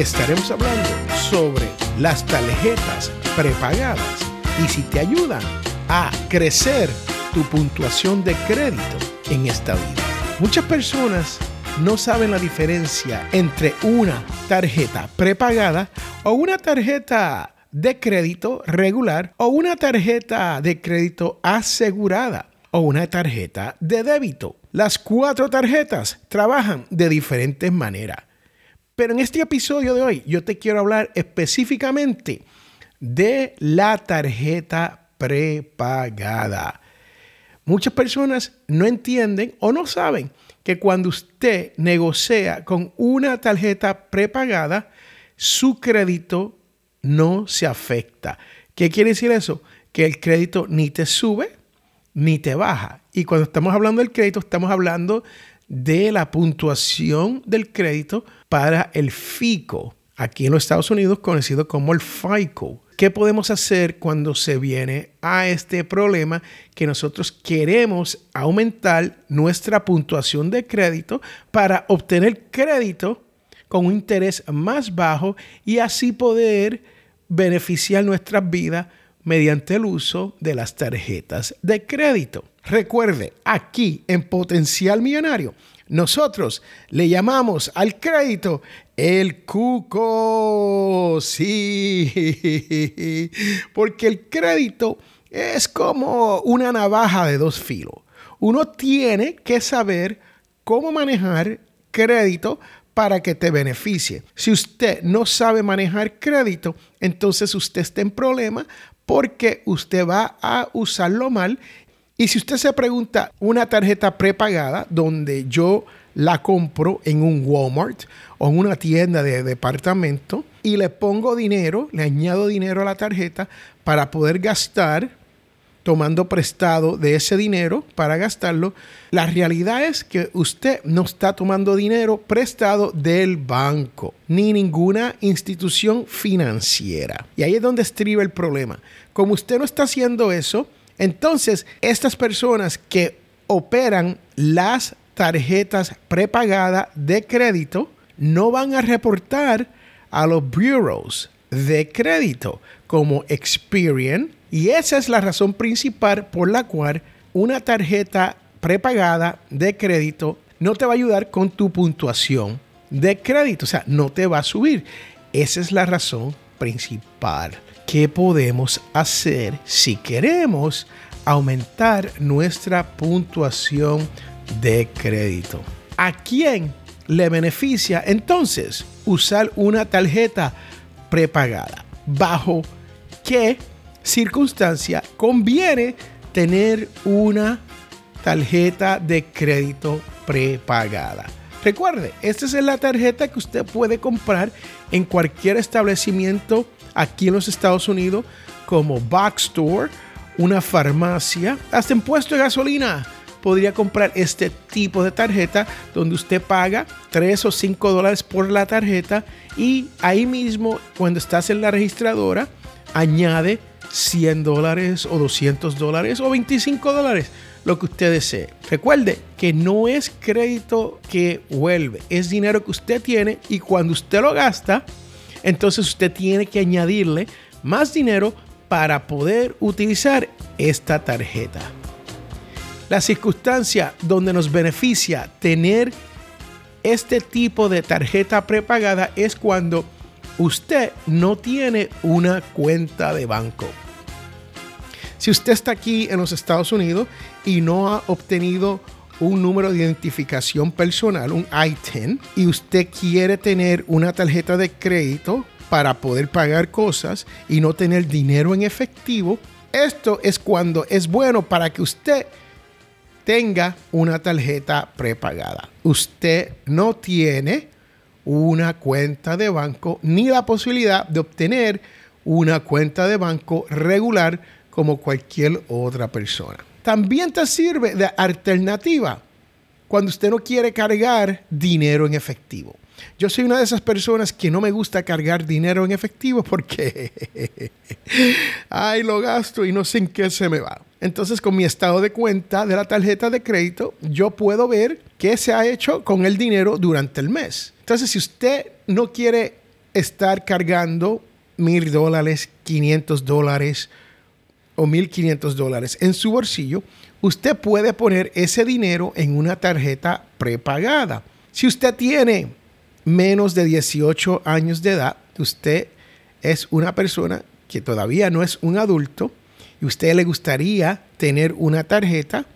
estaremos hablando sobre las tarjetas prepagadas y si te ayudan a crecer tu puntuación de crédito en esta vida. Muchas personas no saben la diferencia entre una tarjeta prepagada o una tarjeta de crédito regular o una tarjeta de crédito asegurada o una tarjeta de débito. Las cuatro tarjetas trabajan de diferentes maneras. Pero en este episodio de hoy yo te quiero hablar específicamente de la tarjeta prepagada. Muchas personas no entienden o no saben que cuando usted negocia con una tarjeta prepagada, su crédito no se afecta. ¿Qué quiere decir eso? Que el crédito ni te sube ni te baja. Y cuando estamos hablando del crédito, estamos hablando de la puntuación del crédito para el FICO, aquí en los Estados Unidos conocido como el FICO. ¿Qué podemos hacer cuando se viene a este problema que nosotros queremos aumentar nuestra puntuación de crédito para obtener crédito con un interés más bajo y así poder beneficiar nuestras vidas mediante el uso de las tarjetas de crédito. Recuerde, aquí en Potencial Millonario, nosotros le llamamos al crédito el cuco. Sí, porque el crédito es como una navaja de dos filos. Uno tiene que saber cómo manejar crédito para que te beneficie. Si usted no sabe manejar crédito, entonces usted está en problema porque usted va a usarlo mal. Y si usted se pregunta, una tarjeta prepagada donde yo la compro en un Walmart o en una tienda de departamento y le pongo dinero, le añado dinero a la tarjeta para poder gastar tomando prestado de ese dinero para gastarlo. La realidad es que usted no está tomando dinero prestado del banco ni ninguna institución financiera. Y ahí es donde estriba el problema. Como usted no está haciendo eso, entonces estas personas que operan las tarjetas prepagadas de crédito no van a reportar a los bureaus de crédito como Experian, y esa es la razón principal por la cual una tarjeta prepagada de crédito no te va a ayudar con tu puntuación de crédito. O sea, no te va a subir. Esa es la razón principal. ¿Qué podemos hacer si queremos aumentar nuestra puntuación de crédito? ¿A quién le beneficia entonces usar una tarjeta prepagada? ¿Bajo qué circunstancia conviene tener una tarjeta de crédito prepagada. Recuerde, esta es la tarjeta que usted puede comprar en cualquier establecimiento aquí en los Estados Unidos, como Box Store, una farmacia, hasta en puesto de gasolina. Podría comprar este tipo de tarjeta donde usted paga 3 o 5 dólares por la tarjeta y ahí mismo cuando estás en la registradora añade 100 dólares o 200 dólares o 25 dólares, lo que usted desee. Recuerde que no es crédito que vuelve, es dinero que usted tiene y cuando usted lo gasta, entonces usted tiene que añadirle más dinero para poder utilizar esta tarjeta. La circunstancia donde nos beneficia tener este tipo de tarjeta prepagada es cuando usted no tiene una cuenta de banco. Si usted está aquí en los Estados Unidos y no ha obtenido un número de identificación personal, un ITIN, y usted quiere tener una tarjeta de crédito para poder pagar cosas y no tener dinero en efectivo, esto es cuando es bueno para que usted tenga una tarjeta prepagada. Usted no tiene una cuenta de banco ni la posibilidad de obtener una cuenta de banco regular como cualquier otra persona. También te sirve de alternativa cuando usted no quiere cargar dinero en efectivo. Yo soy una de esas personas que no me gusta cargar dinero en efectivo porque, ay, lo gasto y no sé en qué se me va. Entonces, con mi estado de cuenta de la tarjeta de crédito, yo puedo ver qué se ha hecho con el dinero durante el mes. Entonces, si usted no quiere estar cargando mil dólares, 500 dólares o 1.500 dólares en su bolsillo, usted puede poner ese dinero en una tarjeta prepagada. Si usted tiene menos de 18 años de edad, usted es una persona que todavía no es un adulto y usted le gustaría tener una tarjeta,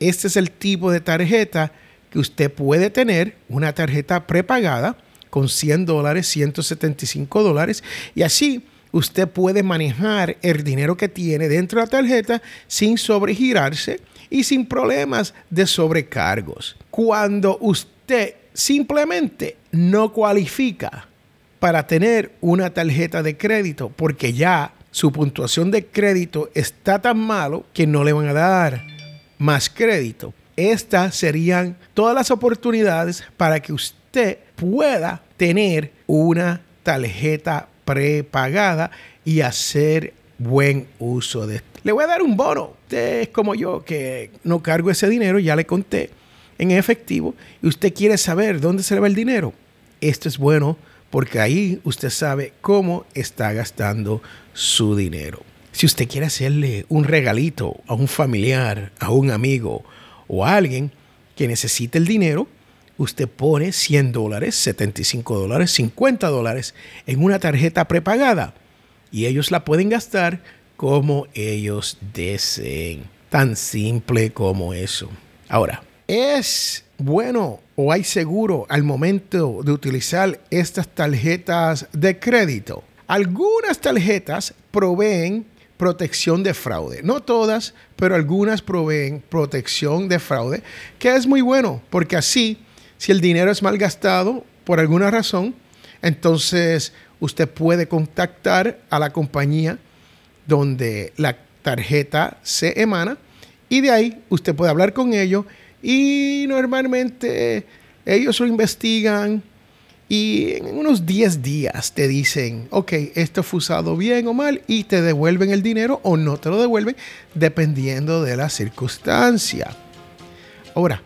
este es el tipo de tarjeta que usted puede tener, una tarjeta prepagada con 100 dólares, 175 dólares y así usted puede manejar el dinero que tiene dentro de la tarjeta sin sobregirarse y sin problemas de sobrecargos. Cuando usted simplemente no cualifica para tener una tarjeta de crédito porque ya su puntuación de crédito está tan malo que no le van a dar más crédito. Estas serían todas las oportunidades para que usted pueda tener una tarjeta prepagada y hacer buen uso de esto. Le voy a dar un bono. Usted es como yo que no cargo ese dinero, ya le conté en efectivo y usted quiere saber dónde se le va el dinero. Esto es bueno porque ahí usted sabe cómo está gastando su dinero. Si usted quiere hacerle un regalito a un familiar, a un amigo o a alguien que necesite el dinero, usted pone 100 dólares, 75 dólares, 50 dólares en una tarjeta prepagada y ellos la pueden gastar como ellos deseen. Tan simple como eso. Ahora, ¿es bueno o hay seguro al momento de utilizar estas tarjetas de crédito? Algunas tarjetas proveen protección de fraude. No todas, pero algunas proveen protección de fraude, que es muy bueno, porque así si el dinero es mal gastado por alguna razón, entonces usted puede contactar a la compañía donde la tarjeta se emana y de ahí usted puede hablar con ellos y normalmente ellos lo investigan y en unos 10 días te dicen, ok, esto fue usado bien o mal y te devuelven el dinero o no te lo devuelven dependiendo de la circunstancia. Ahora,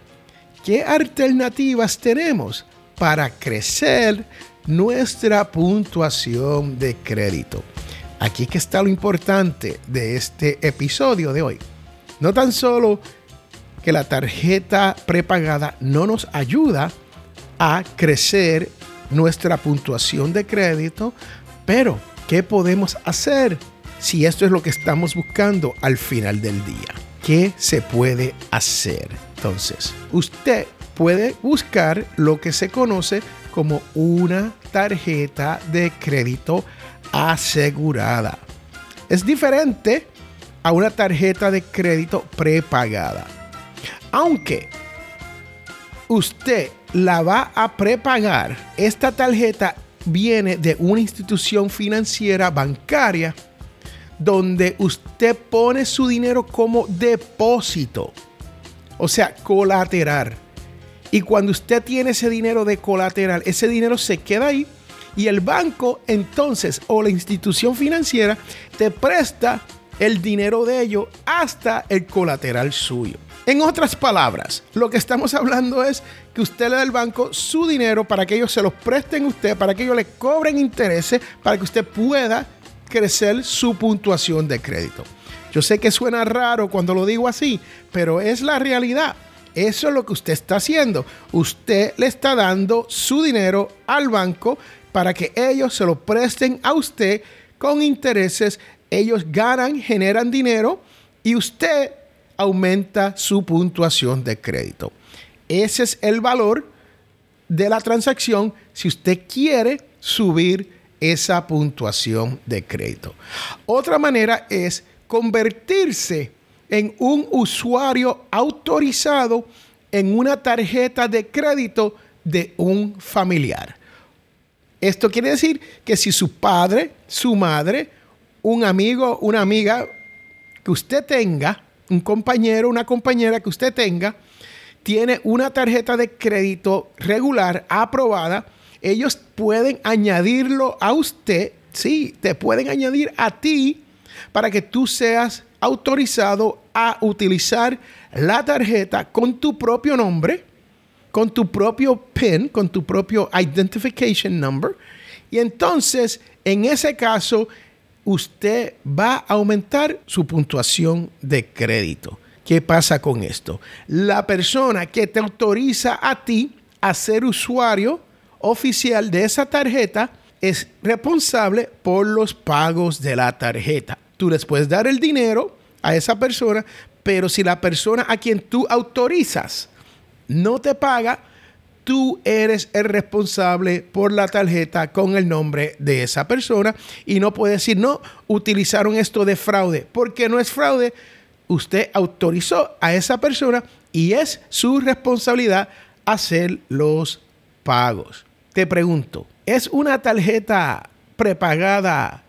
¿Qué alternativas tenemos para crecer nuestra puntuación de crédito? Aquí que está lo importante de este episodio de hoy. No tan solo que la tarjeta prepagada no nos ayuda a crecer nuestra puntuación de crédito, pero ¿qué podemos hacer si esto es lo que estamos buscando al final del día? ¿Qué se puede hacer? Entonces, usted puede buscar lo que se conoce como una tarjeta de crédito asegurada. Es diferente a una tarjeta de crédito prepagada. Aunque usted la va a prepagar, esta tarjeta viene de una institución financiera bancaria donde usted pone su dinero como depósito o sea, colateral. Y cuando usted tiene ese dinero de colateral, ese dinero se queda ahí y el banco entonces o la institución financiera te presta el dinero de ellos hasta el colateral suyo. En otras palabras, lo que estamos hablando es que usted le da al banco su dinero para que ellos se los presten a usted, para que ellos le cobren intereses, para que usted pueda crecer su puntuación de crédito. Yo sé que suena raro cuando lo digo así, pero es la realidad. Eso es lo que usted está haciendo. Usted le está dando su dinero al banco para que ellos se lo presten a usted con intereses. Ellos ganan, generan dinero y usted aumenta su puntuación de crédito. Ese es el valor de la transacción si usted quiere subir esa puntuación de crédito. Otra manera es convertirse en un usuario autorizado en una tarjeta de crédito de un familiar. Esto quiere decir que si su padre, su madre, un amigo, una amiga que usted tenga, un compañero, una compañera que usted tenga, tiene una tarjeta de crédito regular aprobada, ellos pueden añadirlo a usted, sí, te pueden añadir a ti para que tú seas autorizado a utilizar la tarjeta con tu propio nombre, con tu propio PIN, con tu propio Identification Number, Y entonces, en ese caso, usted va a aumentar su puntuación de crédito. ¿Qué pasa con esto? La persona que te autoriza a ti a ser usuario oficial de esa tarjeta es responsable por los pagos de la tarjeta. Tú les puedes dar el dinero a esa persona, pero si la persona a quien tú autorizas no te paga, tú eres el responsable por la tarjeta con el nombre de esa persona y no puedes decir, no, utilizaron esto de fraude, porque no es fraude. Usted autorizó a esa persona y es su responsabilidad hacer los pagos. Te pregunto, ¿es una tarjeta prepagada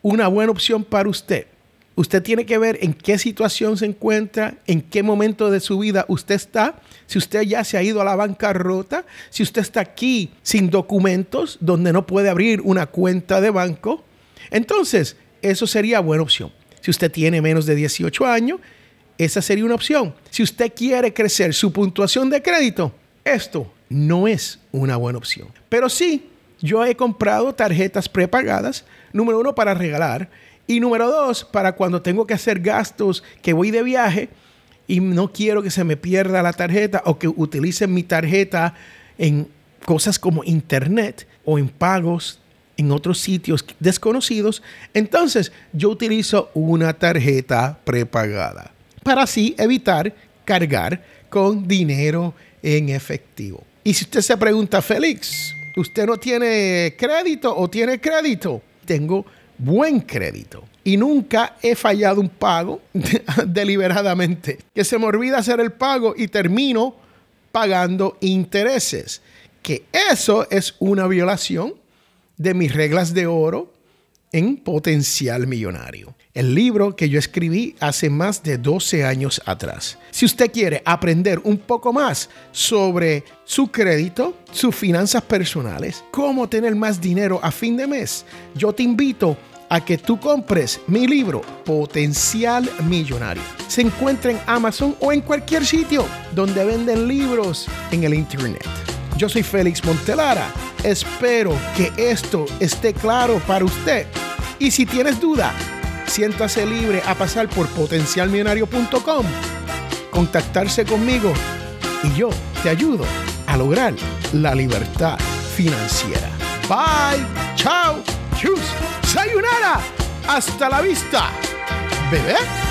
una buena opción para usted? Usted tiene que ver en qué situación se encuentra, en qué momento de su vida usted está, si usted ya se ha ido a la bancarrota, si usted está aquí sin documentos, donde no puede abrir una cuenta de banco. Entonces, eso sería buena opción. Si usted tiene menos de 18 años, esa sería una opción. Si usted quiere crecer su puntuación de crédito, esto no es una buena opción. Pero sí, yo he comprado tarjetas prepagadas, número uno, para regalar y número dos, para cuando tengo que hacer gastos, que voy de viaje y no quiero que se me pierda la tarjeta o que utilicen mi tarjeta en cosas como internet o en pagos en otros sitios desconocidos, entonces yo utilizo una tarjeta prepagada para así evitar cargar con dinero en efectivo. Y si usted se pregunta, Félix, ¿usted no tiene crédito o tiene crédito? Tengo buen crédito y nunca he fallado un pago deliberadamente. Que se me olvida hacer el pago y termino pagando intereses. Que eso es una violación de mis reglas de oro en potencial millonario. El libro que yo escribí hace más de 12 años atrás. Si usted quiere aprender un poco más sobre su crédito, sus finanzas personales, cómo tener más dinero a fin de mes, yo te invito a que tú compres mi libro Potencial Millonario. Se encuentra en Amazon o en cualquier sitio donde venden libros en el Internet. Yo soy Félix Montelara. Espero que esto esté claro para usted. Y si tienes duda, siéntase libre a pasar por potencialmillonario.com, contactarse conmigo y yo te ayudo a lograr la libertad financiera. Bye, chao, chus. ¡Sayonara! ¡Hasta la vista! ¿Bebé?